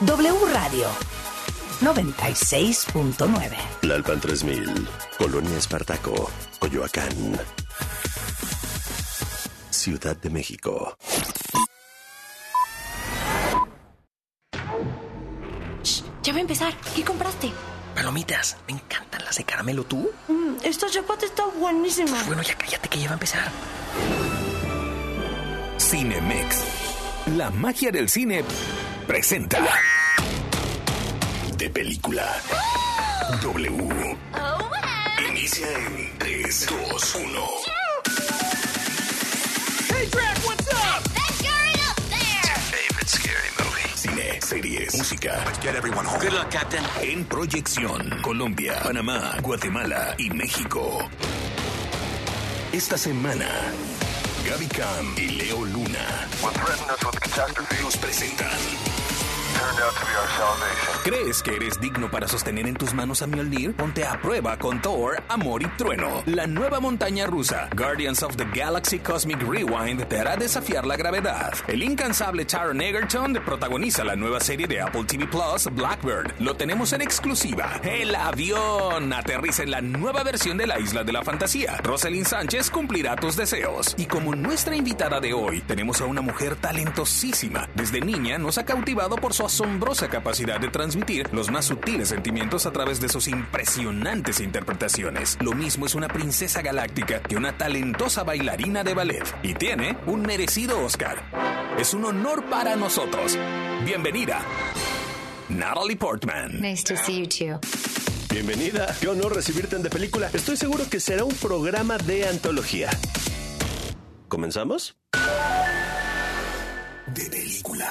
W Radio 96.9. Lalpan 3000, Colonia Espartaco, Coyoacán. Ciudad de México. Ya va a empezar. ¿Qué compraste? Palomitas, me encantan las de caramelo. ¿Tú? Esta chapata está buenísima. Bueno, ya cállate que ya va a empezar. Cinemex. La magia del cine presenta. De película. W. Inicia en 3, 2, 1. Hey, Drac, what's Música. Let's get everyone home. Good luck, Captain. En proyección, Colombia, Panamá, Guatemala y México. Esta semana, Gaby Cam y Leo Luna nos presentan. ¿Crees que eres digno para sostener en tus manos a Mjolnir? Ponte a prueba con Thor, Amor y Trueno. La nueva montaña rusa, Guardians of the Galaxy Cosmic Rewind, te hará desafiar la gravedad. El incansable Taron Egerton protagoniza la nueva serie de Apple TV Plus, Blackbird. Lo tenemos en exclusiva. El avión aterriza en la nueva versión de la Isla de la Fantasía. Rosalind Sánchez cumplirá tus deseos. Y como nuestra invitada de hoy, tenemos a una mujer talentosísima. Desde niña nos ha cautivado por su asombrosa capacidad de transmitir los más sutiles sentimientos a través de sus impresionantes interpretaciones. Lo mismo es una princesa galáctica que una talentosa bailarina de ballet. Y tiene un merecido Oscar. Es un honor para nosotros. Bienvenida, Natalie Portman. Nice to see you too. Bienvenida. Qué honor recibirte en De Película. Estoy seguro que será un programa de antología. ¿Comenzamos? De película.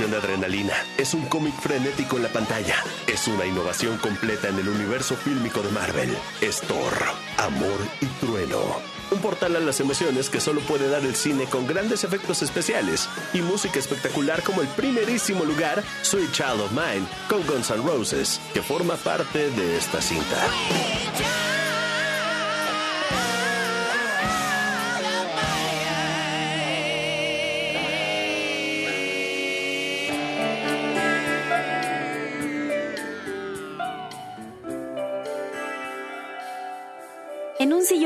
Adrenalina. Es un cómic frenético en la pantalla. Es una innovación completa en el universo fílmico de Marvel. Es Amor y Trueno. Un portal a las emociones que solo puede dar el cine con grandes efectos especiales y música espectacular como el primerísimo lugar Sweet Child of Mine con Guns N' Roses, que forma parte de esta cinta.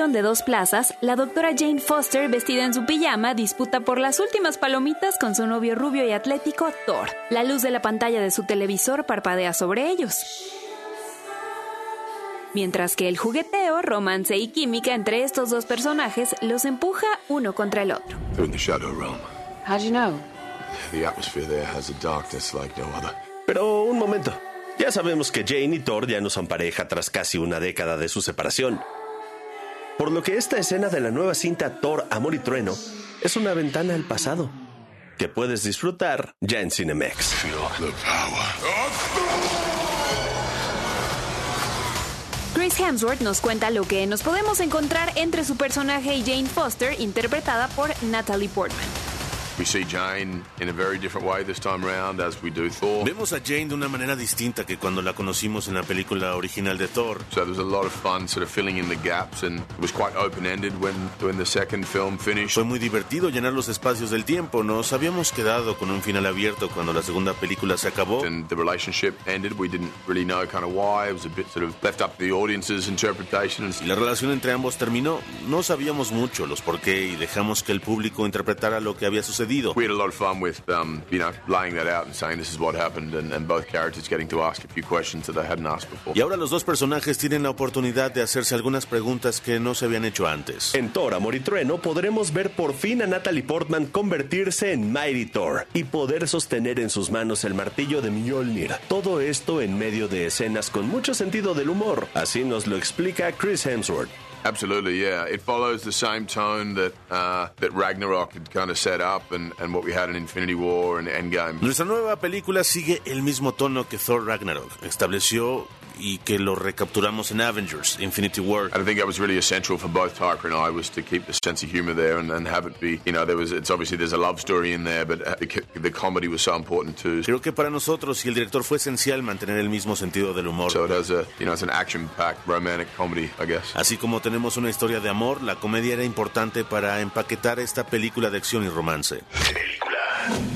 De dos plazas, la doctora Jane Foster, vestida en su pijama, disputa por las últimas palomitas con su novio rubio y atlético, Thor. La luz de la pantalla de su televisor parpadea sobre ellos. Mientras que el jugueteo, romance y química entre estos dos personajes los empuja uno contra el otro. They're in the Shadow Realm. How'd you know? The atmosphere there has a darkness like no other. Pero un momento. Ya sabemos que Jane y Thor ya no son pareja tras casi una década de su separación. Por lo que esta escena de la nueva cinta Thor, Amor y Trueno es una ventana al pasado que puedes disfrutar ya en Cinemex. Chris Hemsworth nos cuenta lo que nos podemos encontrar entre su personaje y Jane Foster, interpretada por Natalie Portman. We see Jane in a very different way this time round, as we do Thor. Vemos a Jane de una manera distinta que cuando la conocimos en la película original de Thor. So there was a lot of fun sort of filling in the gaps, and it was quite open-ended when, when the second film finished. Fue muy divertido llenar los espacios del tiempo. Nos habíamos quedado con un final abierto cuando la segunda película se acabó. And the relationship ended. We didn't really know kind of why. It was a bit sort of left up to the audience's interpretation. Y la relación entre ambos terminó. No sabíamos mucho los por qué y dejamos que el público interpretara lo que había sucedido. We had a lot of fun with, um, you know, laying that out and saying this is what happened, and, and both characters getting to ask a few questions that they hadn't asked before. Y ahora los dos personajes tienen la oportunidad de hacerse algunas preguntas que no se habían hecho antes. En Thor, Amor y Trueno podremos ver por fin a Natalie Portman convertirse en Mighty Thor y poder sostener en sus manos el martillo de Mjolnir. Todo esto en medio de escenas con mucho sentido del humor. Así nos lo explica Chris Hemsworth. Absolutely, yeah. It follows the same tone that uh, that Ragnarok had kind of set up, and, and what we had in Infinity War and Endgame. Nuestra nueva película sigue el mismo tono que Thor Ragnarok. Estableció y que lo recapturamos en Avengers, Infinity War. I think that was really essential for both Taika and I was to keep the sense of humor there and, and have it be, you know, there was, it's obviously there's a love story in there, but the, the comedy was so important too. Creo que para nosotros y el director fue esencial mantener el mismo sentido del humor. So it has a, you know, it's an action-packed romantic comedy, I guess. Así como tenemos una historia de amor, la comedia era importante para empaquetar esta película de acción y romance.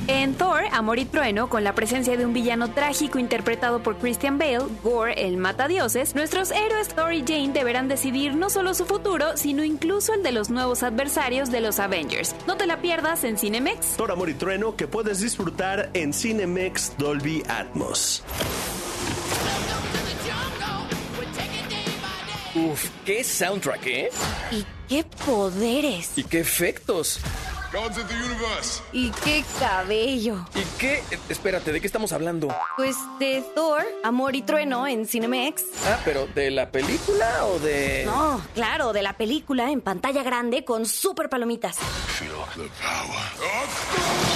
En Thor, Amor y Trueno, con la presencia de un villano trágico interpretado por Christian Bale, Gore, el matadioses, nuestros héroes Thor y Jane deberán decidir no solo su futuro, sino incluso el de los nuevos adversarios de los Avengers. No te la pierdas en Cinemex. Thor, Amor y Trueno que puedes disfrutar en Cinemex Dolby Atmos. Uf, qué soundtrack, ¿eh? ¿Y qué poderes? Y qué efectos. Gods of the universe. ¿Y qué cabello? ¿Y qué? Eh, Espérate, ¿de qué estamos hablando? Pues de Thor, Amor y Trueno en Cinemex. Ah, pero ¿de la película o de...? No, claro, de la película en pantalla grande con super palomitas. Feel the power.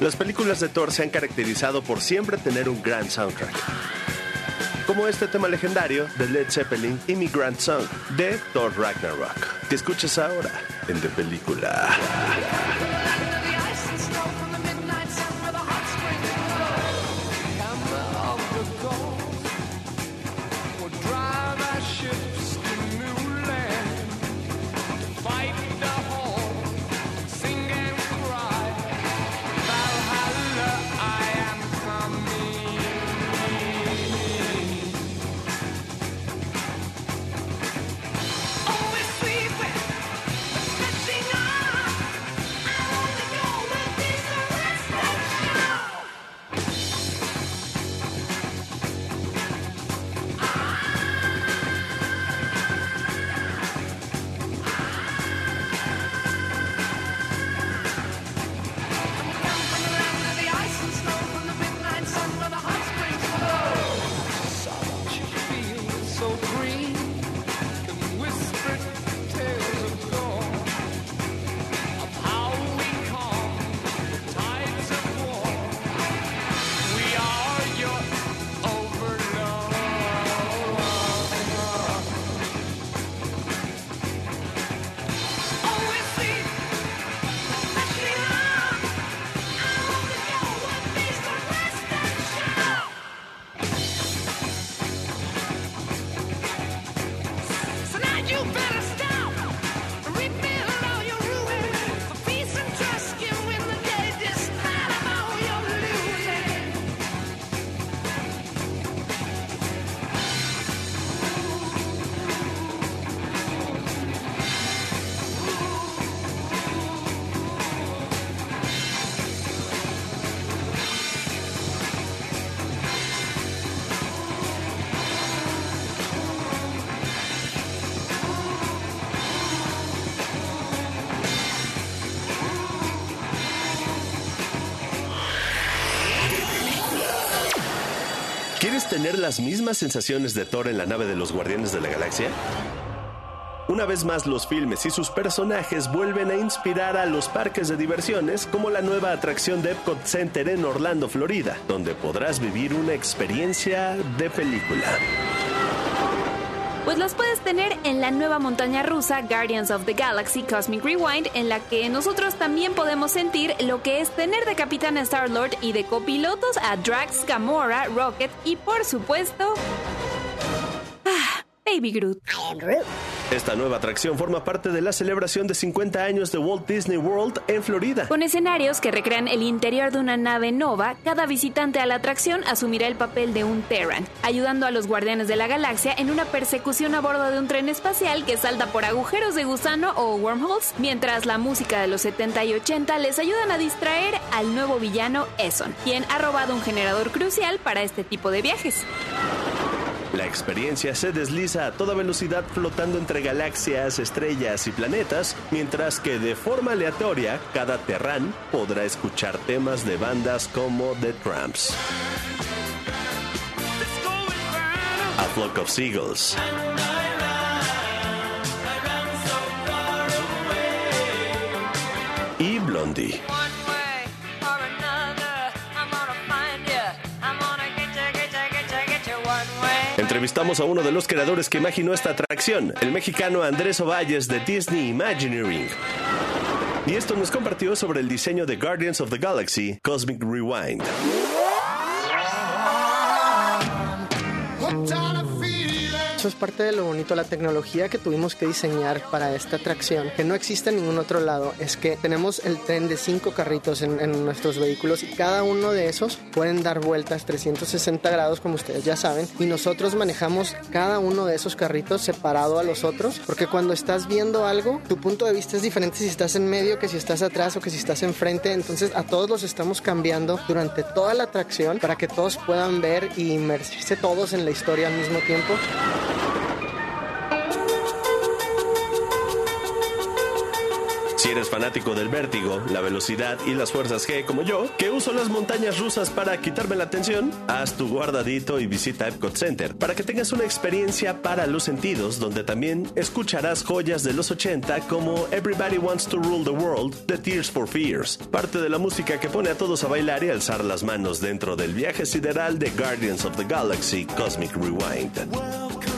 Las películas de Thor se han caracterizado por siempre tener un gran soundtrack. Como este tema legendario de Led Zeppelin, Immigrant Song, de Thor Ragnarok, que escuchas ahora en The Película. Tener las mismas sensaciones de Thor en la nave de los Guardianes de la Galaxia? Una vez más, los filmes y sus personajes vuelven a inspirar a los parques de diversiones, como la nueva atracción de Epcot Center en Orlando, Florida, donde podrás vivir una experiencia de película. Pues las puedes tener en la nueva montaña rusa Guardians of the Galaxy Cosmic Rewind, en la que nosotros también podemos sentir lo que es tener de capitán Star-Lord y de copilotos a Drax, Gamora, Rocket y por supuesto... Baby Groot. Esta nueva atracción forma parte de la celebración de 50 años de Walt Disney World en Florida. Con escenarios que recrean el interior de una nave nova, cada visitante a la atracción asumirá el papel de un Terran, ayudando a los guardianes de la galaxia en una persecución a bordo de un tren espacial que salta por agujeros de gusano o wormholes, mientras la música de los 70 y 80 les ayudan a distraer al nuevo villano Eson, quien ha robado un generador crucial para este tipo de viajes. La experiencia se desliza a toda velocidad flotando entre galaxias, estrellas y planetas, mientras que de forma aleatoria cada Terran podrá escuchar temas de bandas como The Tramps. A Flock of Seagulls. Y Blondie. Entrevistamos a uno de los creadores que imaginó esta atracción, el mexicano Andrés Ovalles de Disney Imagineering. Y esto nos compartió sobre el diseño de Guardians of the Galaxy Cosmic Rewind. Eso es parte de lo bonito, la tecnología que tuvimos que diseñar para esta atracción, que no existe en ningún otro lado, es que tenemos el tren de cinco carritos en, en nuestros vehículos y cada uno de esos pueden dar vueltas 360 grados, como ustedes ya saben, y nosotros manejamos cada uno de esos carritos separado a los otros, porque cuando estás viendo algo, tu punto de vista es diferente si estás en medio que si estás atrás o que si estás enfrente, entonces a todos los estamos cambiando durante toda la atracción para que todos puedan ver y inmersirse todos en la historia al mismo tiempo. Si eres fanático del vértigo, la velocidad y las fuerzas G como yo, que uso las montañas rusas para quitarme la atención, haz tu guardadito y visita Epcot Center para que tengas una experiencia para los sentidos donde también escucharás joyas de los 80 como Everybody Wants to Rule the World de Tears for Fears, parte de la música que pone a todos a bailar y alzar las manos dentro del viaje sideral de Guardians of the Galaxy Cosmic Rewind.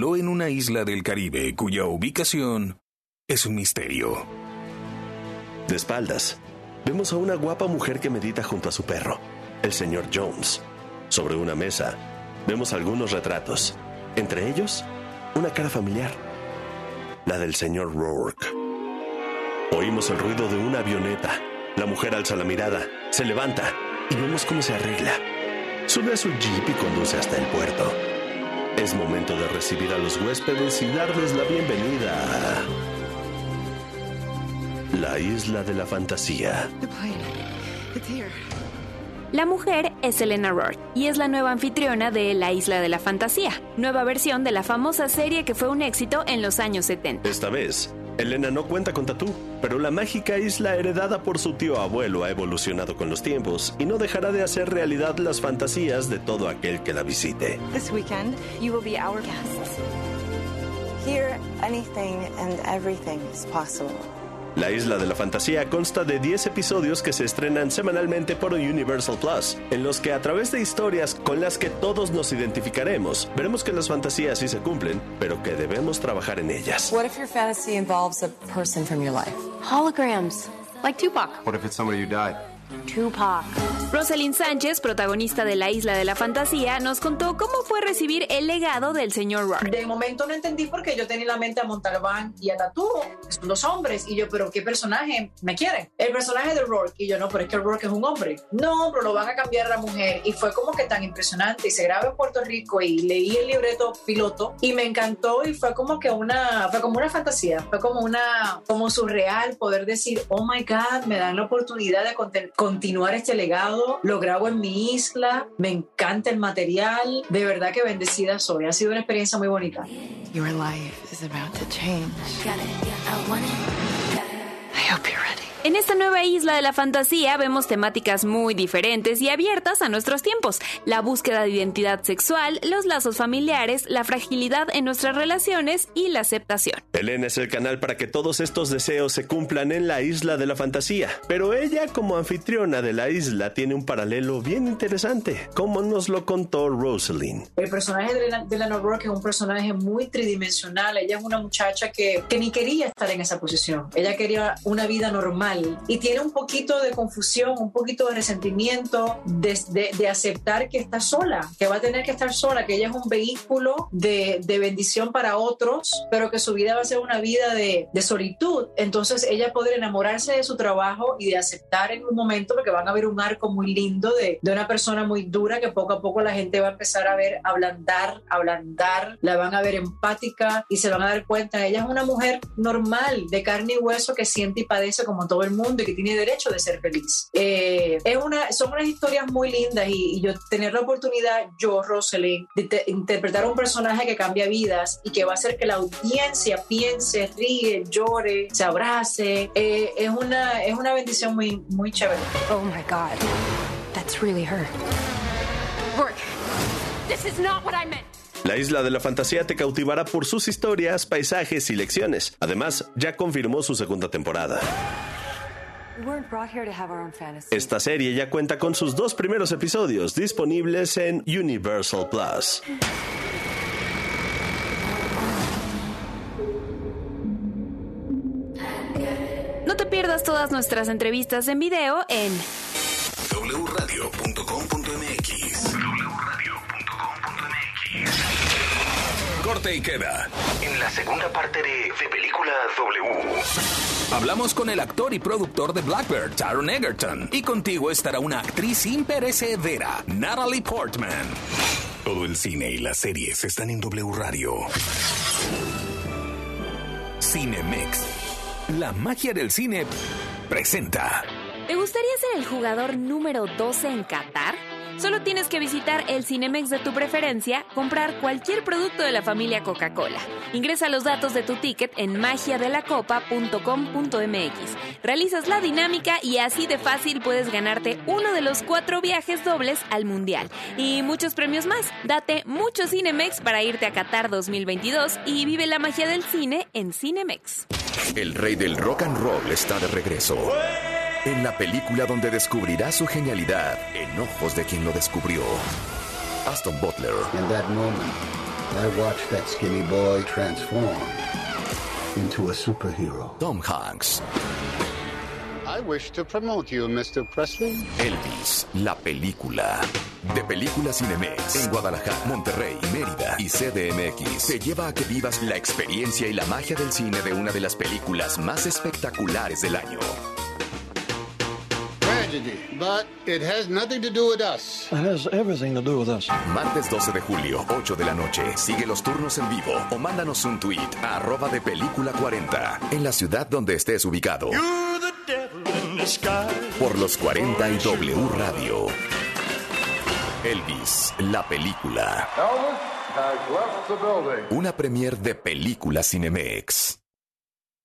En una isla del Caribe cuya ubicación es un misterio. De espaldas, vemos a una guapa mujer que medita junto a su perro, el señor Jones. Sobre una mesa, vemos algunos retratos, entre ellos, una cara familiar, la del señor Rourke. Oímos el ruido de una avioneta. La mujer alza la mirada, se levanta y vemos cómo se arregla. Sube a su jeep y conduce hasta el puerto. Es momento de recibir a los huéspedes y darles la bienvenida a la isla de la fantasía. La mujer es Elena Rourke y es la nueva anfitriona de La Isla de la Fantasía, nueva versión de la famosa serie que fue un éxito en los años 70. Esta vez, Elena no cuenta con tatú, pero la mágica isla heredada por su tío abuelo ha evolucionado con los tiempos y no dejará de hacer realidad las fantasías de todo aquel que la visite. Here, anything and everything is possible. La Isla de la Fantasía consta de 10 episodios que se estrenan semanalmente por Universal Plus, en los que a través de historias con las que todos nos identificaremos, veremos que las fantasías sí se cumplen, pero que debemos trabajar en ellas. What if your fantasy involves a person from your life? Holograms, like Tupac. What if it's somebody who died? Tupac. Rosalind Sánchez, protagonista de La Isla de la Fantasía, nos contó cómo fue recibir el legado del señor Rourke. De momento no entendí porque yo tenía en la mente a Montalbán y a Tatú, que son dos hombres, y yo, pero ¿qué personaje me quiere? El personaje de Rourke, y yo, no, pero es que Rourke es un hombre. No, pero lo van a cambiar a la mujer, y fue como que tan impresionante, y se graba en Puerto Rico, y leí el libreto piloto, y me encantó, y fue como que una, fue como una fantasía, fue como una, como surreal poder decir, oh my God, me dan la oportunidad de continuar este legado, lo grabo en mi isla, me encanta el material, de verdad que bendecida soy, ha sido una experiencia muy bonita. Your life is about to change. I hope you're. En esta nueva isla de la fantasía vemos temáticas muy diferentes y abiertas a nuestros tiempos. La búsqueda de identidad sexual, los lazos familiares, la fragilidad en nuestras relaciones y la aceptación. Elena es el canal para que todos estos deseos se cumplan en la isla de la fantasía. Pero ella como anfitriona de la isla tiene un paralelo bien interesante, como nos lo contó Rosalind. El personaje de Eleanor Rourke es un personaje muy tridimensional. Ella es una muchacha que, que ni quería estar en esa posición. Ella quería una vida normal y tiene un poquito de confusión, un poquito de resentimiento de, de, aceptar que está sola, que va a tener que estar sola, que ella es un vehículo de, de bendición para otros, pero que su vida va a ser una vida de, solitud. Entonces ella podría enamorarse de su trabajo y de aceptar en un momento, porque van a ver un arco muy lindo de, de una persona muy dura que poco a poco la gente va a empezar a ver, ablandar, ablandar, la van a ver empática y se van a dar cuenta, ella es una mujer normal, de carne y hueso que siente y padece como todo el mundo y que tiene derecho de ser feliz. Eh, es una, son unas historias muy lindas y, yo tener la oportunidad, yo, Rosalind, de interpretar a un personaje que cambia vidas y que va a hacer que la audiencia piense, ríe, llore, se abrace, eh, es, una, es una bendición muy, muy chévere. Oh my God, that's really her. Work. This is not what I meant. La isla de la fantasía te cautivará por sus historias, paisajes y lecciones. Además, ya confirmó su segunda temporada. Esta serie ya cuenta con sus dos primeros episodios disponibles en Universal Plus. No te pierdas todas nuestras entrevistas en video en wradio.com.mx. Corte y queda. En la segunda parte de De Película W. Hablamos con el actor y productor de Blackbird, Taron Egerton. Y contigo estará una actriz imperecedera, Natalie Portman. Todo el cine y las series están en W Radio. Cinemex. La magia del cine presenta. ¿Te gustaría ser el jugador número 12 en Qatar? Solo tienes que visitar el Cinemex de tu preferencia, comprar cualquier producto de la familia Coca-Cola. Ingresa los datos de tu ticket en magiadelacopa.com.mx. Realizas la dinámica y así de fácil puedes ganarte uno de los cuatro viajes dobles al Mundial. Y muchos premios más. Date mucho Cinemex para irte a Qatar 2022 y vive la magia del cine en Cinemex. El rey del rock and roll está de regreso en la película donde descubrirá su genialidad en ojos de quien lo descubrió. Aston Butler. In that moment, I watched that skinny boy transform into a superhero. Tom Hanks. I wish to promote you, Mr. Presley. Elvis, la película. De Película Cinemex en Guadalajara, Monterrey, Mérida y CDMX te lleva a que vivas la experiencia y la magia del cine de una de las películas más espectaculares del año. Tragedy, but it has nothing to do with us. It has everything to do with us. Martes 12 de julio, 8 de la noche. Sigue los turnos en vivo o mándanos un tweet a arroba de película 40 en la ciudad donde estés ubicado. Por los 40 y W Radio. Elvis, la película. Elvis has left the building. Una premier de película Cinemex.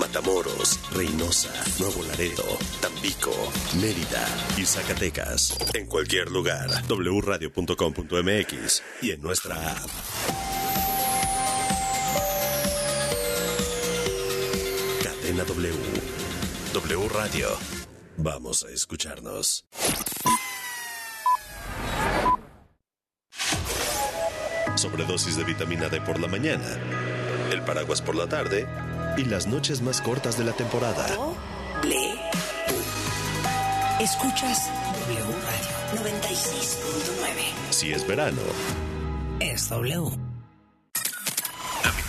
Matamoros, Reynosa, Nuevo Laredo, Tampico, Mérida y Zacatecas. En cualquier lugar, wradio.com.mx y en nuestra app. Cadena W. W Radio. Vamos a escucharnos. Sobredosis de vitamina D por la mañana. El paraguas por la tarde y las noches más cortas de la temporada. Escuchas W Radio 96.9. Si es verano, Es W.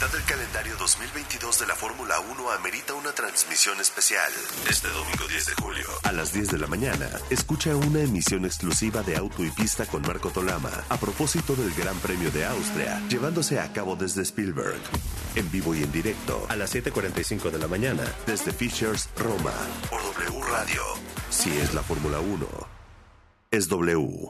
Mitad del calendario 2022 de la Fórmula 1 amerita una transmisión especial. Este domingo 10 de julio, a las 10 de la mañana, escucha una emisión exclusiva de Auto y Pista con Marco Tolama a propósito del Gran Premio de Austria, llevándose a cabo desde Spielberg. En vivo y en directo, a las 7.45 de la mañana, desde Fishers, Roma, por W Radio. Si es la Fórmula 1, es W.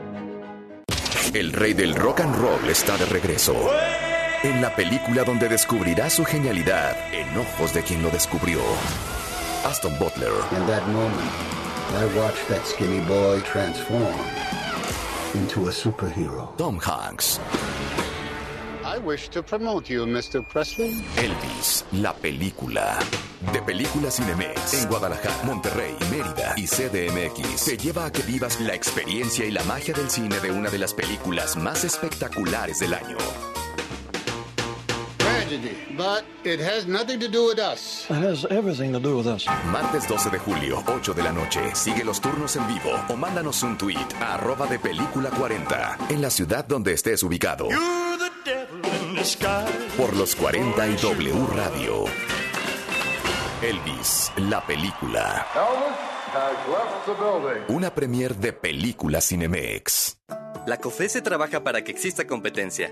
El rey del rock and roll está de regreso. En la película donde descubrirá su genialidad en ojos de quien lo descubrió. Aston Butler, In that moment, I watched that skinny boy transform into a superhero. Tom Hanks, I wish to promote you, Mr. Presley. Elvis, la película. De Película Cinemex en Guadalajara, Monterrey, Mérida y CDMX te lleva a que vivas la experiencia y la magia del cine de una de las películas más espectaculares del año. Tragedy, but it has nothing to do with us. It has everything to do with us. Martes 12 de julio, 8 de la noche. Sigue los turnos en vivo o mándanos un tweet a arroba de película 40 en la ciudad donde estés ubicado. Por los 40 y W Radio. Elvis, la película. Una premier de película Cinemex. La COFESE trabaja para que exista competencia,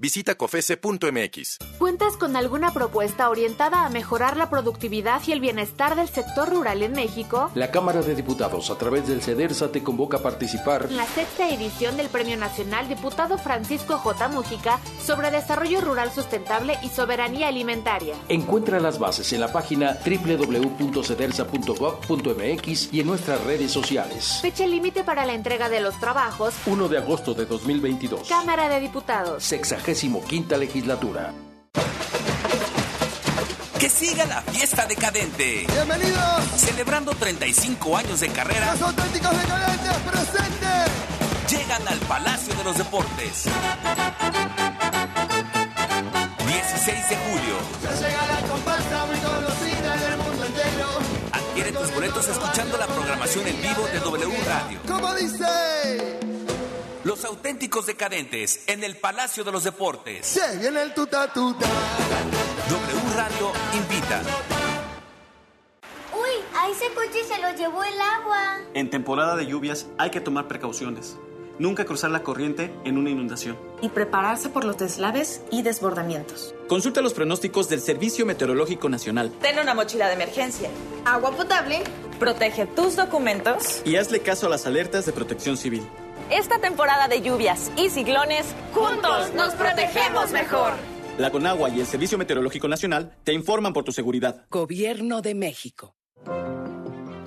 Visita cofese.mx. ¿Cuentas con alguna propuesta orientada a mejorar la productividad y el bienestar del sector rural en México? La Cámara de Diputados, a través del CEDERSA, te convoca a participar En la sexta edición del Premio Nacional Diputado Francisco J. Mújica sobre Desarrollo Rural Sustentable y Soberanía Alimentaria. Encuentra las bases en la página www.cedersa.gov.mx y en nuestras redes sociales. Fecha límite para la entrega de los trabajos. 1 de agosto de 2022. Cámara de Diputados. 65 legislatura. Que siga la fiesta decadente. ¡Bienvenidos! Celebrando 35 años de carrera. ¡Los auténticos decadentes presentes! Llega llegan al Palacio de los Deportes. 16 de julio. Ya llega la comparsa muy conocida en el mundo entero. Adquiere tus boletos escuchando la programación en vivo de W Radio. ¿Cómo dice? Los auténticos decadentes en el Palacio de los Deportes. Se viene el tuta tuta. W Radio invita. Uy, a ese coche se lo llevó el agua. En temporada de lluvias hay que tomar precauciones. Nunca cruzar la corriente en una inundación. Y prepararse por los deslaves y desbordamientos. Consulta los pronósticos del Servicio Meteorológico Nacional. Ten una mochila de emergencia, agua potable, protege tus documentos. Y hazle caso a las alertas de protección civil. Esta temporada de lluvias y ciclones, juntos nos protegemos mejor. La Conagua y el Servicio Meteorológico Nacional te informan por tu seguridad. Gobierno de México.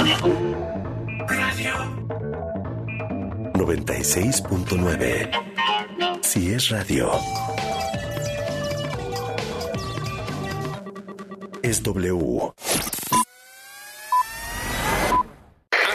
Radio 96.9. Si es radio, es W.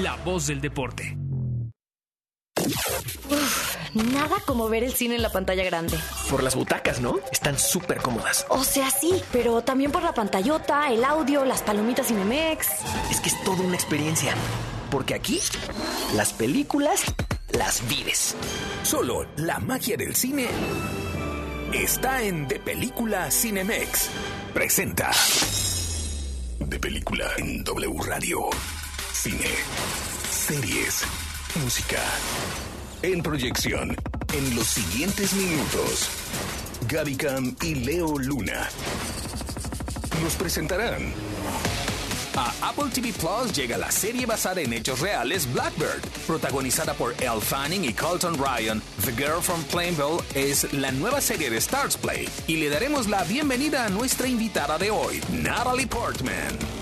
la voz del deporte. Uf, nada como ver el cine en la pantalla grande. Por las butacas, ¿no? Están súper cómodas. O sea, sí, pero también por la pantallota, el audio, las palomitas Cinemex. Es que es toda una experiencia. Porque aquí, las películas las vives. Solo la magia del cine está en De Película Cinemex. Presenta De Película en W Radio. Cine, series, música. En proyección, en los siguientes minutos, Gaby Cam y Leo Luna nos presentarán. A Apple TV Plus llega la serie basada en hechos reales Blackbird, protagonizada por Elle Fanning y Colton Ryan. The Girl from Plainville es la nueva serie de Stars Play y le daremos la bienvenida a nuestra invitada de hoy, Natalie Portman.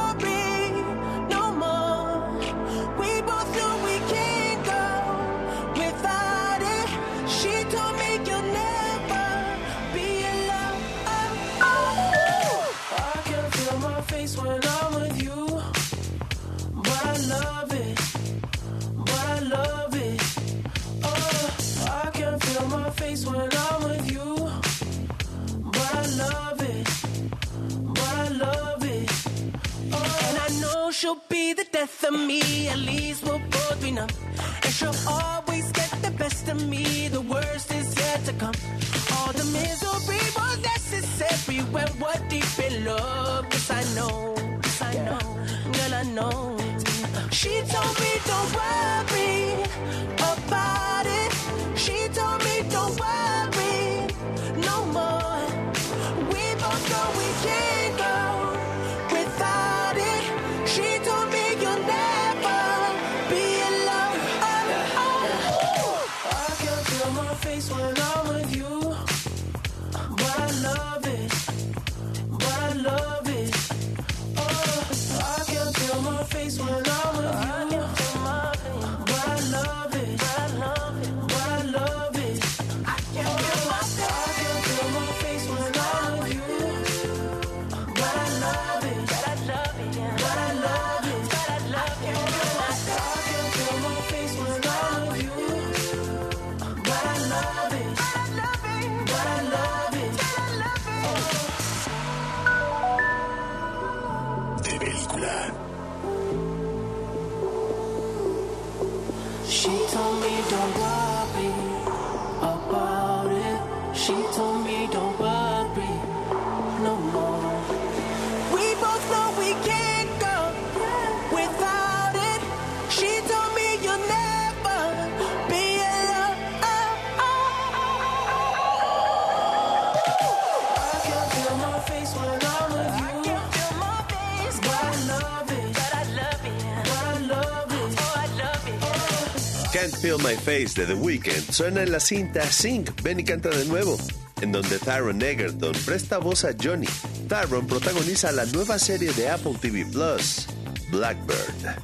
face when I'm with you, but I love it, but I love it. Oh, and I know she'll be the death of me. At least we'll both be numb. And she'll always get the best of me. The worst is yet to come. All the misery was necessary when we're deep in love. Yes, I know. Yes, I know. Girl, I know. She told me don't worry about it. She told me don't worry Can't Feel My Face de The Weeknd suena en la cinta Sing, ven y canta de nuevo, en donde Tyron Egerton presta voz a Johnny. Tyron protagoniza la nueva serie de Apple TV Plus, Blackbird.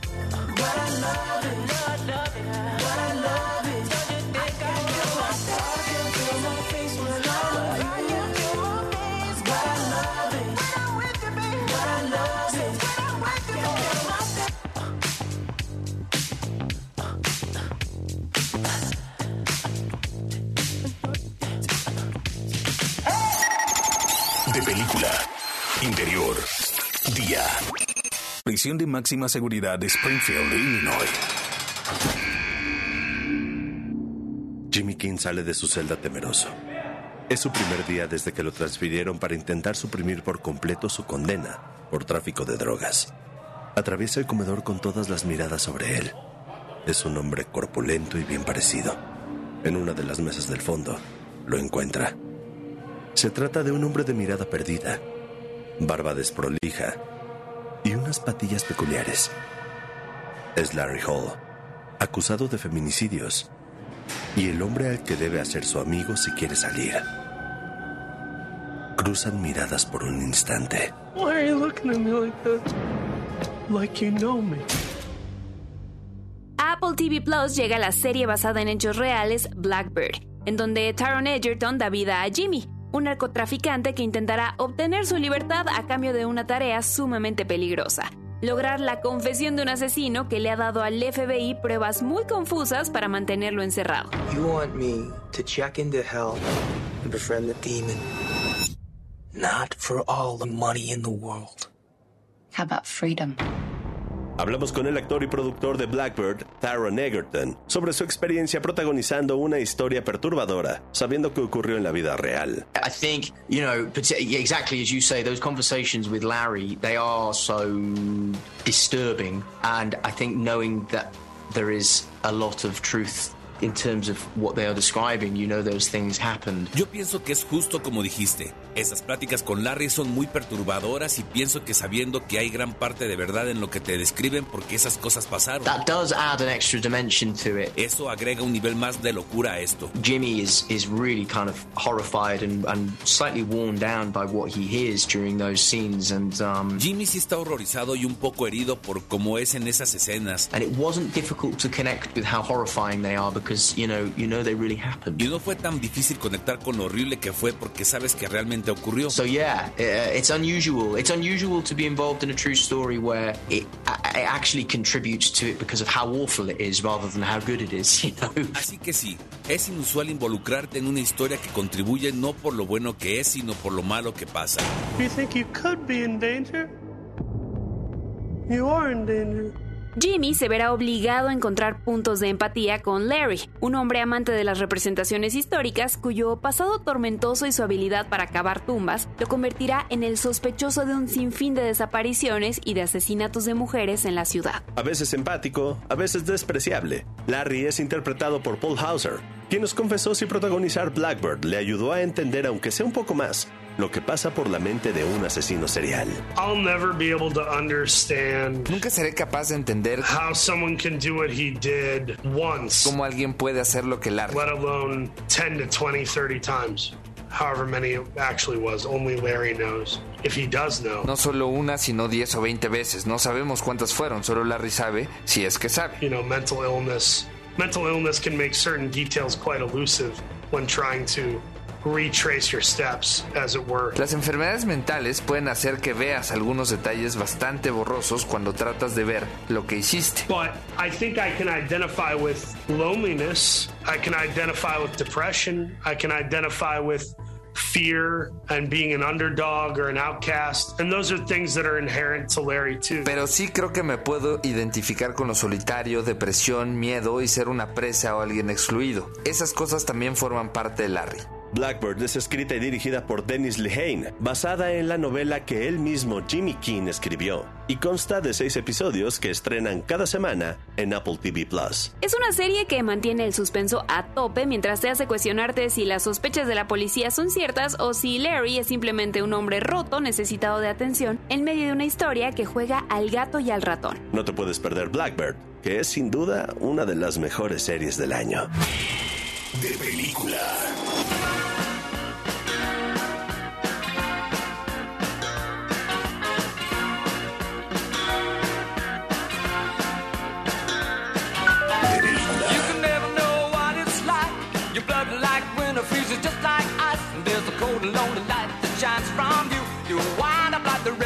Interior. Día. Prisión de máxima seguridad de Springfield, Illinois. Jimmy King sale de su celda temeroso. Es su primer día desde que lo transfirieron para intentar suprimir por completo su condena por tráfico de drogas. Atraviesa el comedor con todas las miradas sobre él. Es un hombre corpulento y bien parecido. En una de las mesas del fondo, lo encuentra. Se trata de un hombre de mirada perdida, barba desprolija y unas patillas peculiares. Es Larry Hall, acusado de feminicidios y el hombre al que debe hacer su amigo si quiere salir. Cruzan miradas por un instante. Why are you looking at me like that? Like you know me. A Apple TV Plus llega la serie basada en hechos reales Blackbird, en donde Taron Egerton da vida a Jimmy, un narcotraficante que intentará obtener su libertad a cambio de una tarea sumamente peligrosa. Lograr la confesión de un asesino que le ha dado al FBI pruebas muy confusas para mantenerlo encerrado. You want me to check into hell and befriend the demon. Not for all the money in the world. How about freedom? Hablamos con el actor y productor de Blackbird, Taron Egerton, sobre su experiencia protagonizando una historia perturbadora, sabiendo que ocurrió en la vida real. I think, you know, exactly as you say, those conversations with Larry, they are so disturbing. And I think knowing that there is a lot of truth in terms of what they are describing, you know those things happened. Yo pienso que es justo como dijiste. Esas pláticas con Larry son muy perturbadoras y pienso que sabiendo que hay gran parte de verdad en lo que te describen porque esas cosas pasaron. That does add an extra dimension to it. Eso agrega un nivel más de locura a esto. Jimmy is is really kind of horrified and, and slightly worn down by what he hears during those scenes and um, Jimmy sí está horrorizado y un poco herido por cómo es en esas escenas. And it wasn't difficult to connect with how horrifying they are because you know, you know they really happened. Y no fue tan difícil conectar con lo horrible que fue porque sabes que realmente ocurrió. So yeah, uh, it's unusual. It's unusual to be involved in a true story where it, it actually contributes to it because of how awful it is rather than how good it is, you know. Así que sí, es inusual involucrarte en una historia que contribuye no por lo bueno que es, sino por lo malo que pasa. You think you could be in danger? You are in danger. Jimmy se verá obligado a encontrar puntos de empatía con Larry, un hombre amante de las representaciones históricas cuyo pasado tormentoso y su habilidad para cavar tumbas lo convertirá en el sospechoso de un sinfín de desapariciones y de asesinatos de mujeres en la ciudad. A veces empático, a veces despreciable, Larry es interpretado por Paul Hauser, quien nos confesó si protagonizar Blackbird le ayudó a entender, aunque sea un poco más, lo que pasa por la mente de un asesino serial. I'll never be able to understand Nunca seré capaz de entender how someone can do what he did once, cómo alguien puede hacer lo que Larry, let alone 10 to 20, 30 times. however many it actually was. Only Larry knows. If he does know. No solo una, sino 10 o 20 veces. No sabemos cuántas fueron, solo Larry sabe si es que sabe. You know, mental illness. Mental illness can make certain details quite elusive when trying to retrace your steps, as it were. Las enfermedades mentales pueden hacer que veas algunos detalles bastante borrosos cuando tratas de ver lo que hiciste. But I think I can identify with loneliness. I can identify with depression. I can identify with fear and being an underdog or an outcast. And those are things that are inherent to Larry too. Pero sí creo que me puedo identificar con lo solitario, depresión, miedo y ser una presa o alguien excluido. Esas cosas también forman parte de Larry. Blackbird es escrita y dirigida por Dennis Lehane, basada en la novela que él mismo Jimmy King escribió, y consta de seis episodios que estrenan cada semana en Apple TV Plus. Es una serie que mantiene el suspenso a tope mientras te hace cuestionarte si las sospechas de la policía son ciertas o si Larry es simplemente un hombre roto necesitado de atención en medio de una historia que juega al gato y al ratón. No te puedes perder Blackbird, que es sin duda una de las mejores series del año. De película.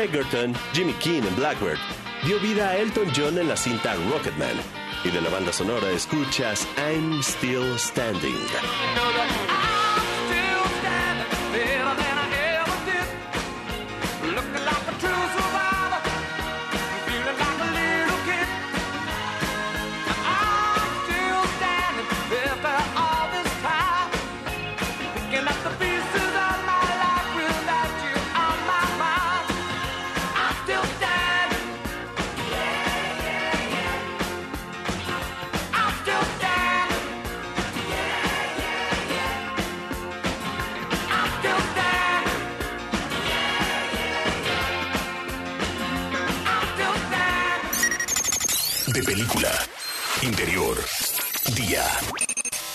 Egerton, Jimmy Keane en Blackbird, dio vida a Elton John en la cinta Rocketman. Y de la banda sonora escuchas I'm Still Standing.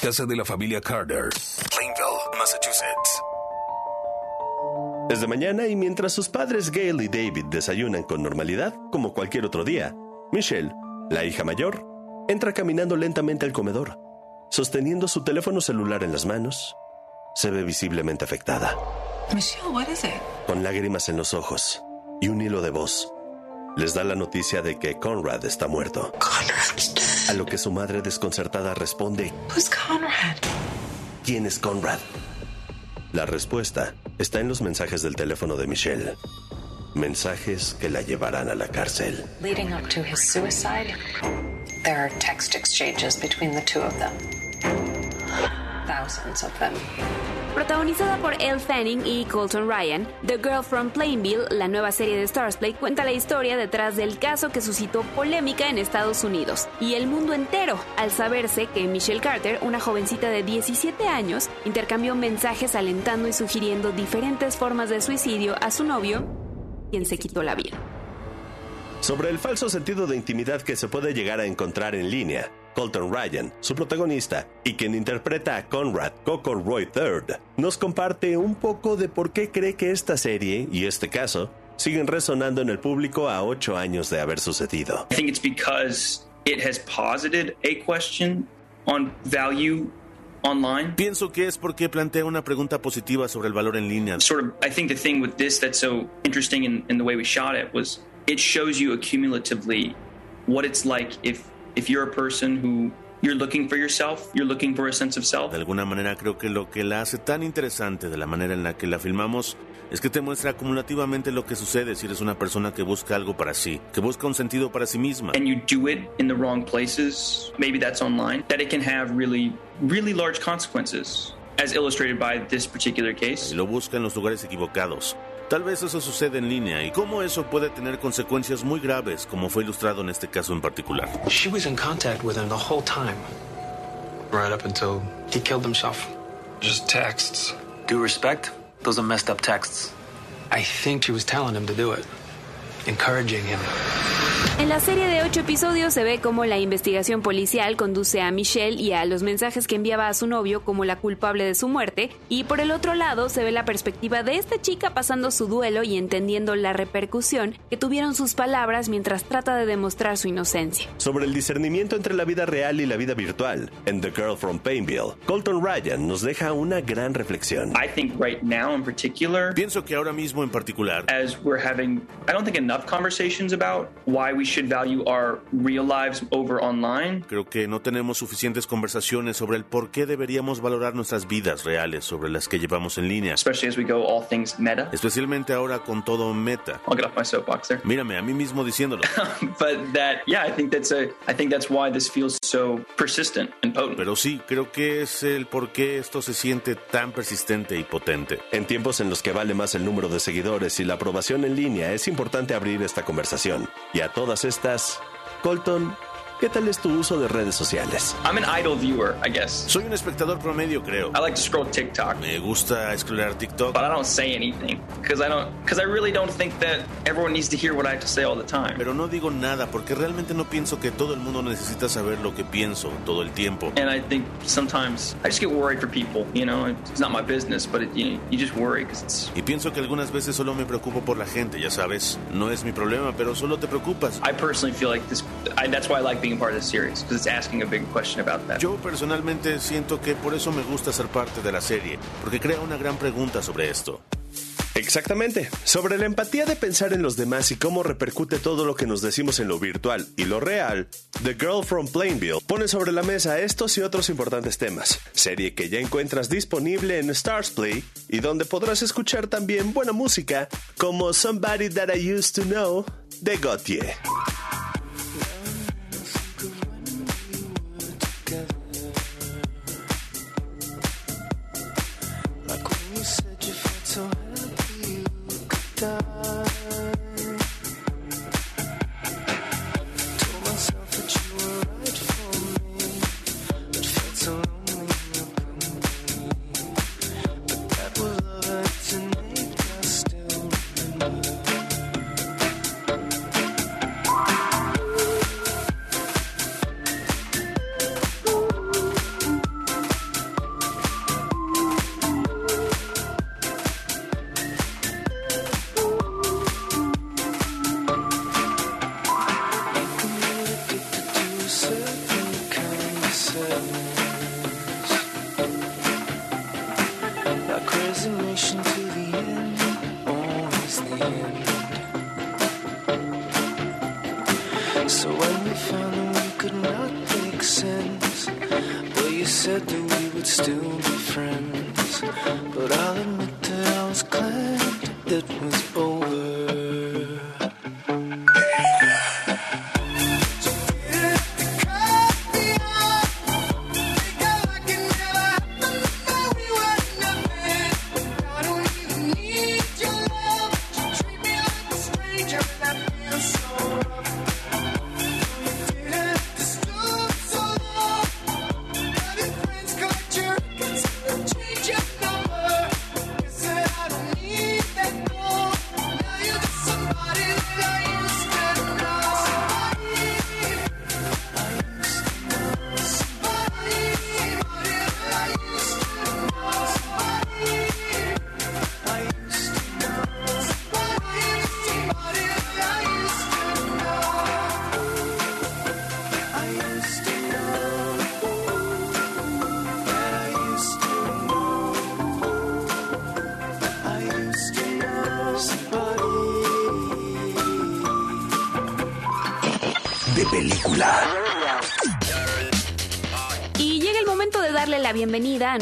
Casa de la familia Carter. Plainville, Massachusetts. Desde mañana y mientras sus padres Gail y David desayunan con normalidad, como cualquier otro día, Michelle, la hija mayor, entra caminando lentamente al comedor. Sosteniendo su teléfono celular en las manos, se ve visiblemente afectada. Michelle, what is it? Con lágrimas en los ojos y un hilo de voz, les da la noticia de que Conrad está muerto. A lo que su madre desconcertada responde, Who's Conrad? ¿quién es Conrad? La respuesta está en los mensajes del teléfono de Michelle. Mensajes que la llevarán a la cárcel. Leading up to his suicide, there are text exchanges between the two of them. Thousands of them. Protagonizada por Elle Fanning y Colton Ryan, The Girl from Plainville, la nueva serie de Starsplay, cuenta la historia detrás del caso que suscitó polémica en Estados Unidos y el mundo entero al saberse que Michelle Carter, una jovencita de 17 años, intercambió mensajes alentando y sugiriendo diferentes formas de suicidio a su novio, quien se quitó la vida. Sobre el falso sentido de intimidad que se puede llegar a encontrar en línea, Colton Ryan, su protagonista, y quien interpreta a Conrad Coco Roy III, nos comparte un poco de por qué cree que esta serie y este caso siguen resonando en el público a ocho años de haber sucedido. I think it's because it has posited a question on value online. Pienso que es porque plantea una pregunta positiva sobre el valor en línea. Sort of, I think the thing with this that's so interesting in, in the way we shot it was it shows you accumulatively what it's like if if you're a person who you're looking for yourself, you're looking for a sense of self. De alguna manera creo que lo que la hace tan interesante de la manera en la que la filmamos es que te muestra acumulativamente lo que sucede si eres una persona que busca algo para sí, que busca un sentido para sí misma. And you do it in the wrong places, maybe that's online, that it can have really, really large consequences, as illustrated by this particular case. Y lo busca en los lugares equivocados. Tal vez eso sucede en línea y cómo eso puede tener consecuencias muy graves, como fue ilustrado en este caso en particular. She was in contact with him the whole time. Right up until he killed himself. Just texts. Due respect, those are messed up texts. I think she was telling him to do it. En la serie de ocho episodios se ve cómo la investigación policial conduce a Michelle y a los mensajes que enviaba a su novio como la culpable de su muerte, y por el otro lado se ve la perspectiva de esta chica pasando su duelo y entendiendo la repercusión que tuvieron sus palabras mientras trata de demostrar su inocencia. Sobre el discernimiento entre la vida real y la vida virtual, en The Girl from Painville, Colton Ryan nos deja una gran reflexión. I think right now in particular, Pienso que ahora mismo en particular, as we're having, I don't think enough conversations about why we should value our real lives over online. creo que no tenemos suficientes conversaciones sobre el por qué deberíamos valorar nuestras vidas reales sobre las que llevamos en línea, especially as we go all things meta. especialmente ahora con todo meta. I'll get off my soapbox there. Mírame a mí mismo diciéndolo. but that, yeah, I think that's a, I think that's why this feels so persistent and potent. Pero sí, creo que es el por qué esto se siente tan persistente y potente. En tiempos en los que vale más el número de seguidores y la aprobación en línea, es importante abrir esta conversación. Y a todas estas, Colton, ¿qué tal es tu uso de redes sociales? I'm an idle viewer, I guess. Soy un espectador promedio, creo. I like to scroll TikTok, Me gusta explorar TikTok, but I don't say anything because I don't, because I really don't think that everyone needs to hear what I have to say all the time. pero no digo nada porque realmente no pienso que todo el mundo necesita saber lo que pienso todo el tiempo. And I think sometimes I just get worried for people. You know, it's not my business, but it, you, know, you just worry because it's. Y pienso que algunas veces solo me preocupo por la gente, ya sabes. No es mi problema, pero solo te preocupas. I personally feel like this. I, that's why I like being a part of this series because it's asking a big question about that. Yo personalmente siento que por eso me gusta ser parte de la serie, porque crea una gran pregunta sobre esto. Exactamente, sobre la empatía de pensar en los demás y cómo repercute todo lo que nos decimos en lo virtual y lo real, The Girl from Plainville pone sobre la mesa estos y otros importantes temas, serie que ya encuentras disponible en Stars Play y donde podrás escuchar también buena música como Somebody That I Used to Know de Gautier. Could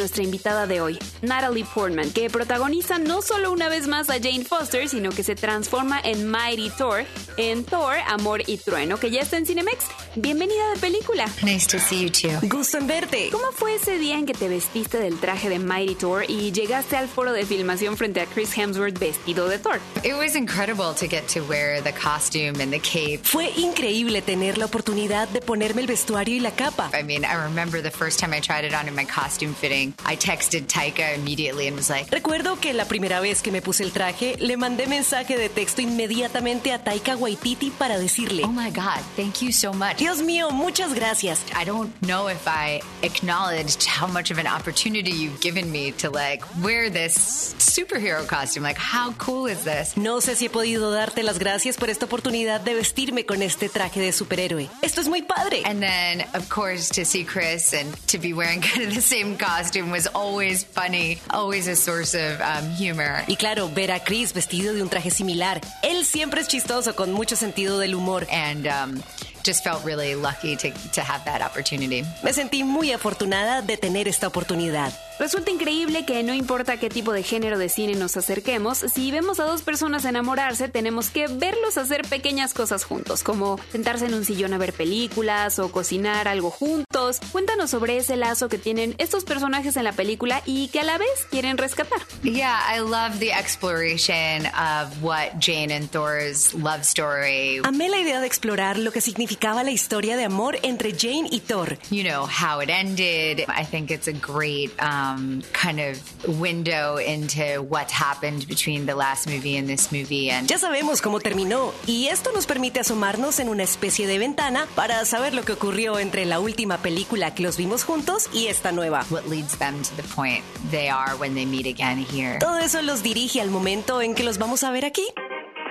nuestra invitada de hoy, Natalie Portman, que protagoniza no solo una vez más a Jane Foster, sino que se transforma en Mighty Thor en Thor, Amor y Trueno, que ya está en Cinemex. Bienvenida de película. Nice to see you too. Gusto en verte. ¿Cómo fue ese día en que te vestiste del traje de Mighty Thor y llegaste al foro de filmación frente a Chris Hemsworth vestido de Thor? It was incredible to get to wear the costume and the cape. Fue increíble tener la oportunidad de ponerme el vestuario y la capa. I mean, I remember the first time I tried it on in my costume fitting. I texted Taika immediately and was like, Recuerdo que la primera vez que me puse el traje, le mandé mensaje de texto inmediatamente a Taika Waititi para decirle, "Oh my god, thank you so much." Dios mío, muchas gracias. I don't know if I acknowledged how much of an opportunity you've given me to like wear this superhero costume. Like, how cool is this? No sé si he podido darte las gracias por esta oportunidad de vestirme con este traje de superhéroe. Esto es muy padre. And then, of course, to see Chris and to be wearing kind of the same costume was always funny, always a source of um, humor. Y claro, ver a Chris vestido de un traje similar. Él siempre es chistoso, con mucho sentido del humor. And um, just felt really lucky to, to have that opportunity. Me sentí muy afortunada de tener esta oportunidad. Resulta increíble que no importa qué tipo de género de cine nos acerquemos, si vemos a dos personas enamorarse, tenemos que verlos hacer pequeñas cosas juntos, como sentarse en un sillón a ver películas o cocinar algo juntos. Cuéntanos sobre ese lazo que tienen estos personajes en la película y que a la vez quieren rescatar. Yeah, I love the exploration of what Jane and Thor's love story. Amé la idea de explorar lo que significaba la historia de amor entre Jane y Thor. You know, how it ended. I think it's a great um, kind of window into what's happened between the last movie and this movie. And Ya sabemos cómo terminó y esto nos permite asomarnos en una especie de ventana para saber lo que ocurrió entre la última película que los vimos juntos y esta nueva. what leads them to the point they are when they meet again here. Todo eso los dirige al momento en que los vamos a ver aquí.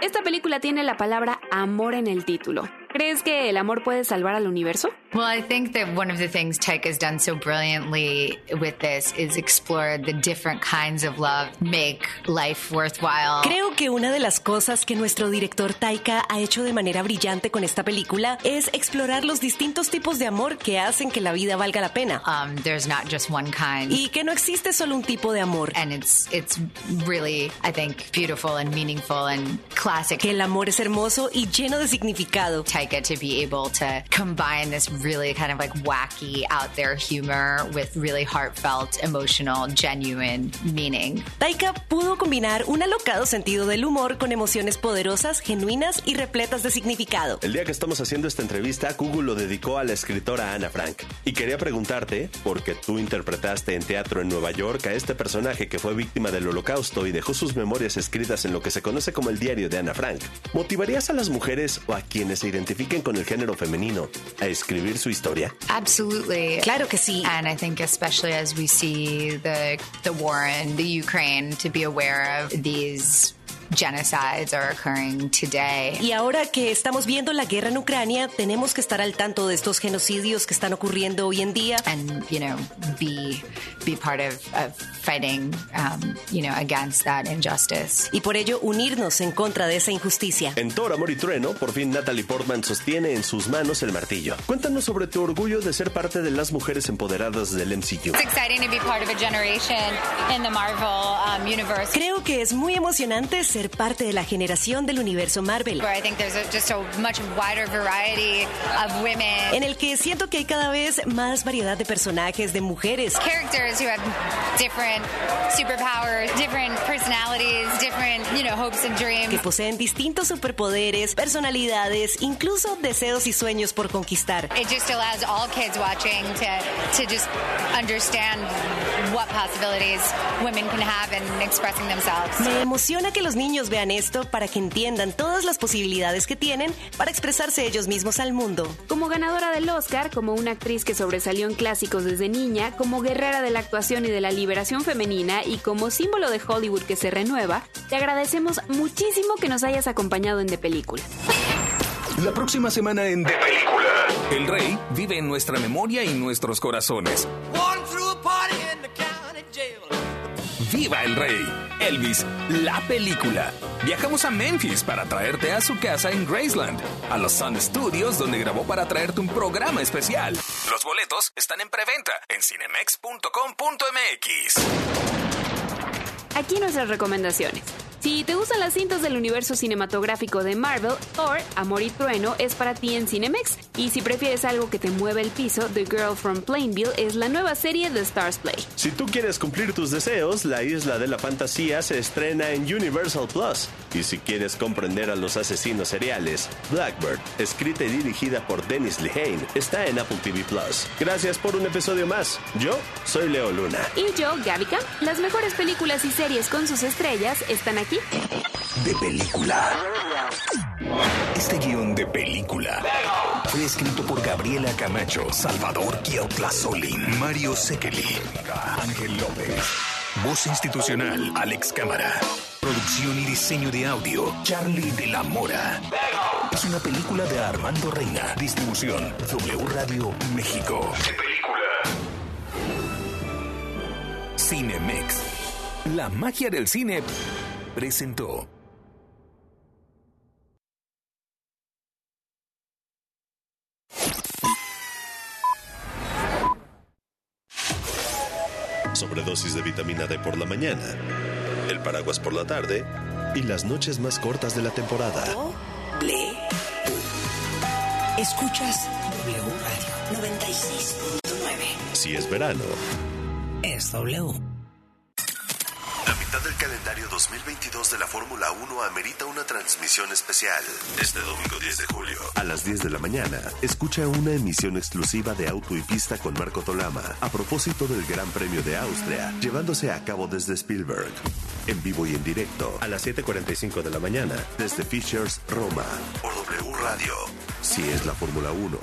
Esta película tiene la palabra amor en el título. ¿Crees que el amor puede salvar al universo? Well, I think that one of the things Taika has done so brilliantly with this is explore the different kinds of love make life worthwhile. Creo que una de las cosas que nuestro director Taika ha hecho de manera brillante con esta película es explorar los distintos tipos de amor que hacen que la vida valga la pena. Um, there's not just one kind. Y que no existe solo un tipo de amor. And it's it's really, I think, beautiful and meaningful and classic. Que el amor es hermoso y lleno de significado. Taika to be able to combine this really kind of like wacky, out there humor with really heartfelt, emotional, genuine meaning. Taika pudo combinar un alocado sentido del humor con emociones poderosas, genuinas y repletas de significado. El día que estamos haciendo esta entrevista, Google lo dedicó a la escritora Ana Frank. Y quería preguntarte, porque tú interpretaste en teatro en Nueva York a este personaje que fue víctima del holocausto y dejó sus memorias escritas en lo que se conoce como el diario de Ana Frank. ¿Motivarías a las mujeres o a quienes se identifiquen con el género femenino a escribir su historia? Absolutely. Claro que sí. And I think especially as we see the the war in the Ukraine to be aware of these genocides are occurring today. Y ahora que estamos viendo la guerra en Ucrania, tenemos que estar al tanto de estos genocidios que están ocurriendo hoy en día. And, you know, be, be part of, of fighting, um, you know, against that injustice. Y por ello unirnos en contra de esa injusticia. En Thor, Amor y Trueno, por fin Natalie Portman sostiene en sus manos el martillo. Cuéntanos sobre tu orgullo de ser parte de las mujeres empoderadas del MCU. It's exciting to be part of a generation in the Marvel um, universe. Creo que es muy emocionante ser parte de la generación del universo Marvel. En el que siento que hay cada vez más variedad de personajes, de mujeres. Characters who have different superpowers, different personalities, different, you know, hopes and dreams. Que poseen distintos superpoderes, personalidades, incluso deseos y sueños por conquistar. It just allows all kids watching to, to just understand what possibilities women can have in expressing themselves. Me emociona que los niños vean esto para que entiendan todas las posibilidades que tienen para expresarse ellos mismos al mundo. Como ganadora del Oscar, como una actriz que sobresalió en clásicos desde niña, como guerrera de la actuación y de la liberación femenina y como símbolo de Hollywood que se renueva, te agradecemos muchísimo que nos hayas acompañado en De Película. La próxima semana en De Película. El rey vive en nuestra memoria y nuestros corazones. ¡Viva el rey! Elvis, la película. Viajamos a Memphis para traerte a su casa en Graceland, a los Sun Studios donde grabó para traerte un programa especial. Los boletos están en preventa en cinemex.com.mx. Aquí nuestras recomendaciones. Si te gustan las cintas del universo cinematográfico de Marvel, Thor, Amor y Trueno es para ti en Cinemex. Y si prefieres algo que te mueve el piso, The Girl from Plainville es la nueva serie de Stars Play. Si tú quieres cumplir tus deseos, La Isla de la Fantasía se estrena en Universal Plus. Y si quieres comprender a los asesinos seriales, Blackbird, escrita y dirigida por Dennis Lehane, está en Apple TV Plus. Gracias por un episodio más. Yo soy Leo Luna. Y yo, Gavica, las mejores películas y series con sus estrellas están aquí. De película. Este guion de película fue escrito por Gabriela Camacho, Salvador Solín, Mario Sekeli, Ángel López. Voz institucional, Alex Cámara. Producción y diseño de audio, Charlie de la Mora. Es una película de Armando Reina. Distribución, W Radio México. De película. Cinemex. La magia del cine presentó. Sobredosis de vitamina D por la mañana, el paraguas por la tarde y las noches más cortas de la temporada. Escuchas W Radio 96.9. Si es verano, Es W. Mitad del calendario 2022 de la Fórmula 1 amerita una transmisión especial. Este domingo 10 de julio. A las 10 de la mañana, escucha una emisión exclusiva de Auto y Pista con Marco Tolama a propósito del Gran Premio de Austria, llevándose a cabo desde Spielberg. En vivo y en directo, a las 7.45 de la mañana, desde Fishers, Roma, por W Radio. Si es la Fórmula 1,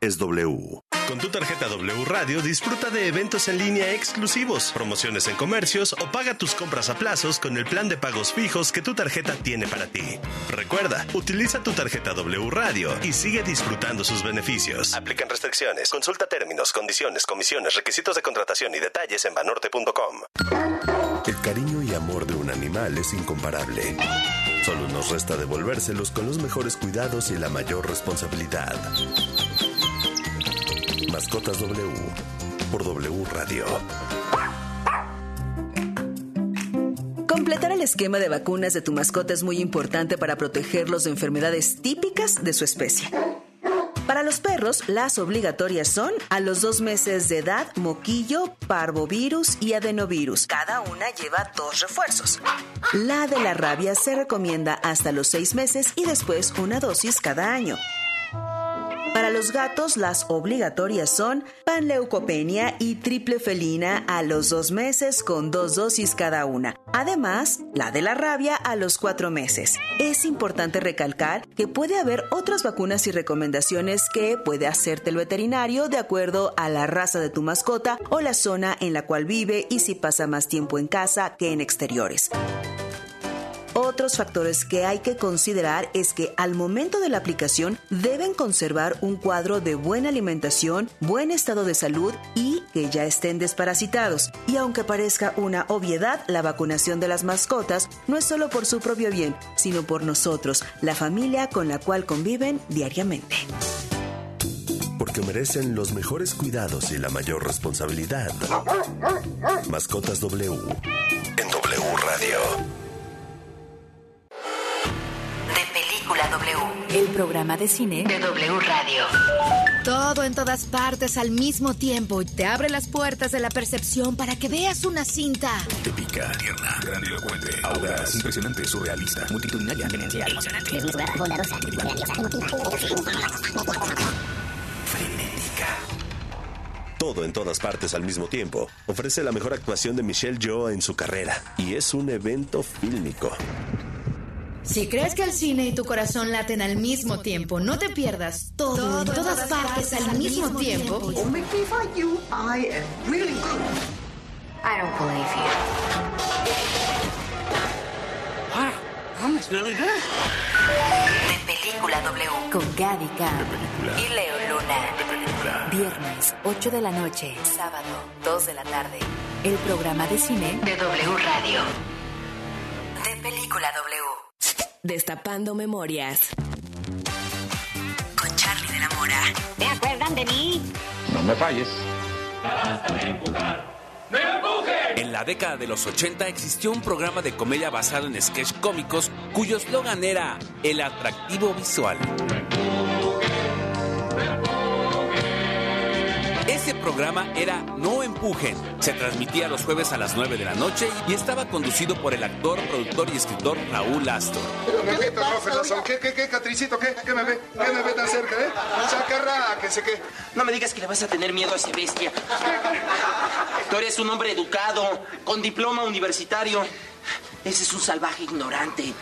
es W. Con tu tarjeta W Radio disfruta de eventos en línea exclusivos, promociones en comercios o paga tus compras a plazos con el plan de pagos fijos que tu tarjeta tiene para ti. Recuerda, utiliza tu tarjeta W Radio y sigue disfrutando sus beneficios. Aplican restricciones. Consulta términos, condiciones, comisiones, requisitos de contratación y detalles en banorte.com. El cariño y amor de un animal es incomparable. Solo nos resta devolvérselos con los mejores cuidados y la mayor responsabilidad. Mascotas W por W Radio. Completar el esquema de vacunas de tu mascota es muy importante para protegerlos de enfermedades típicas de su especie. Para los perros, las obligatorias son a los dos meses de edad, moquillo, parvovirus y adenovirus. Cada una lleva dos refuerzos. La de la rabia se recomienda hasta los seis meses y después una dosis cada año. Los gatos, las obligatorias son panleucopenia y triple felina a los dos meses con dos dosis cada una. Además, la de la rabia a los cuatro meses. Es importante recalcar que puede haber otras vacunas y recomendaciones que puede hacerte el veterinario de acuerdo a la raza de tu mascota o la zona en la cual vive y si pasa más tiempo en casa que en exteriores. Otros factores que hay que considerar es que al momento de la aplicación deben conservar un cuadro de buena alimentación, buen estado de salud y que ya estén desparasitados. Y aunque parezca una obviedad, la vacunación de las mascotas no es solo por su propio bien, sino por nosotros, la familia con la cual conviven diariamente. Porque merecen los mejores cuidados y la mayor responsabilidad. Mascotas W en W Radio. Película W. El programa de cine de W Radio. Todo en todas partes al mismo tiempo te abre las puertas de la percepción para que veas una cinta. Épica, tierna, grandilocuente, audaz, impresionante, surrealista, multitudinaria, demencial, emocionante, bondadosa, Frenética. Todo en todas partes al mismo tiempo. Ofrece la mejor actuación de Michelle Yeoh en su carrera. Y es un evento fílmico. Si crees que el cine y tu corazón laten al mismo tiempo, no te pierdas todo, en todas partes al mismo tiempo. I am really good. I don't believe you. Wow, I'm really good. De Película W. Con Gaby Cam y Leo Luna. Viernes, 8 de la noche. Sábado, 2 de la tarde. el programa de cine de W Radio. De Película W. Destapando memorias. Con Charlie de la Mora. ¿Te acuerdan de mí? No me falles. En la década de los 80 existió un programa de comedia basado en sketch cómicos cuyo eslogan era el atractivo visual. Ese programa era No Empujen. Se transmitía los jueves a las 9 de la noche y estaba conducido por el actor, productor y escritor Raúl Astor. ¿Qué pasa, ¿Qué, qué, qué, Catricito? ¿Qué, qué me ve? ¿Qué me ve tan cerca, eh? Chacarra, que sé qué. No me digas que le vas a tener miedo a ese bestia. Tú eres un hombre educado, con diploma universitario. Ese es un salvaje ignorante.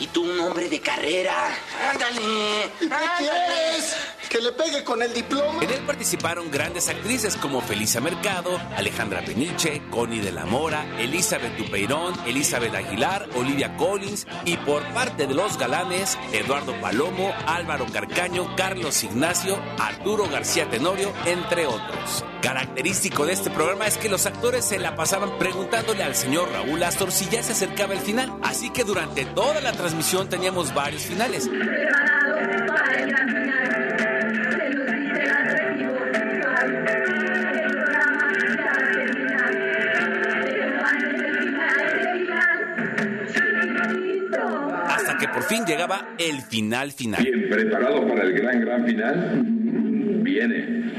Y tú un hombre de carrera. Ándale. ¿Y qué quieres? ¿Que le pegue con el diploma? En él participaron grandes actrices como Felisa Mercado, Alejandra Peniche, Connie de la Mora, Elizabeth Dupeirón, Elizabeth Aguilar, Olivia Collins y por parte de los galanes, Eduardo Palomo, Álvaro Carcaño, Carlos Ignacio, Arturo García Tenorio, entre otros. Característico de este programa es que los actores se la pasaban preguntándole al señor Raúl Astor si ya se acercaba el final. Así que durante toda la transmisión teníamos varios finales. Hasta que por fin llegaba el final final. Bien preparado para el gran, gran final. Viene.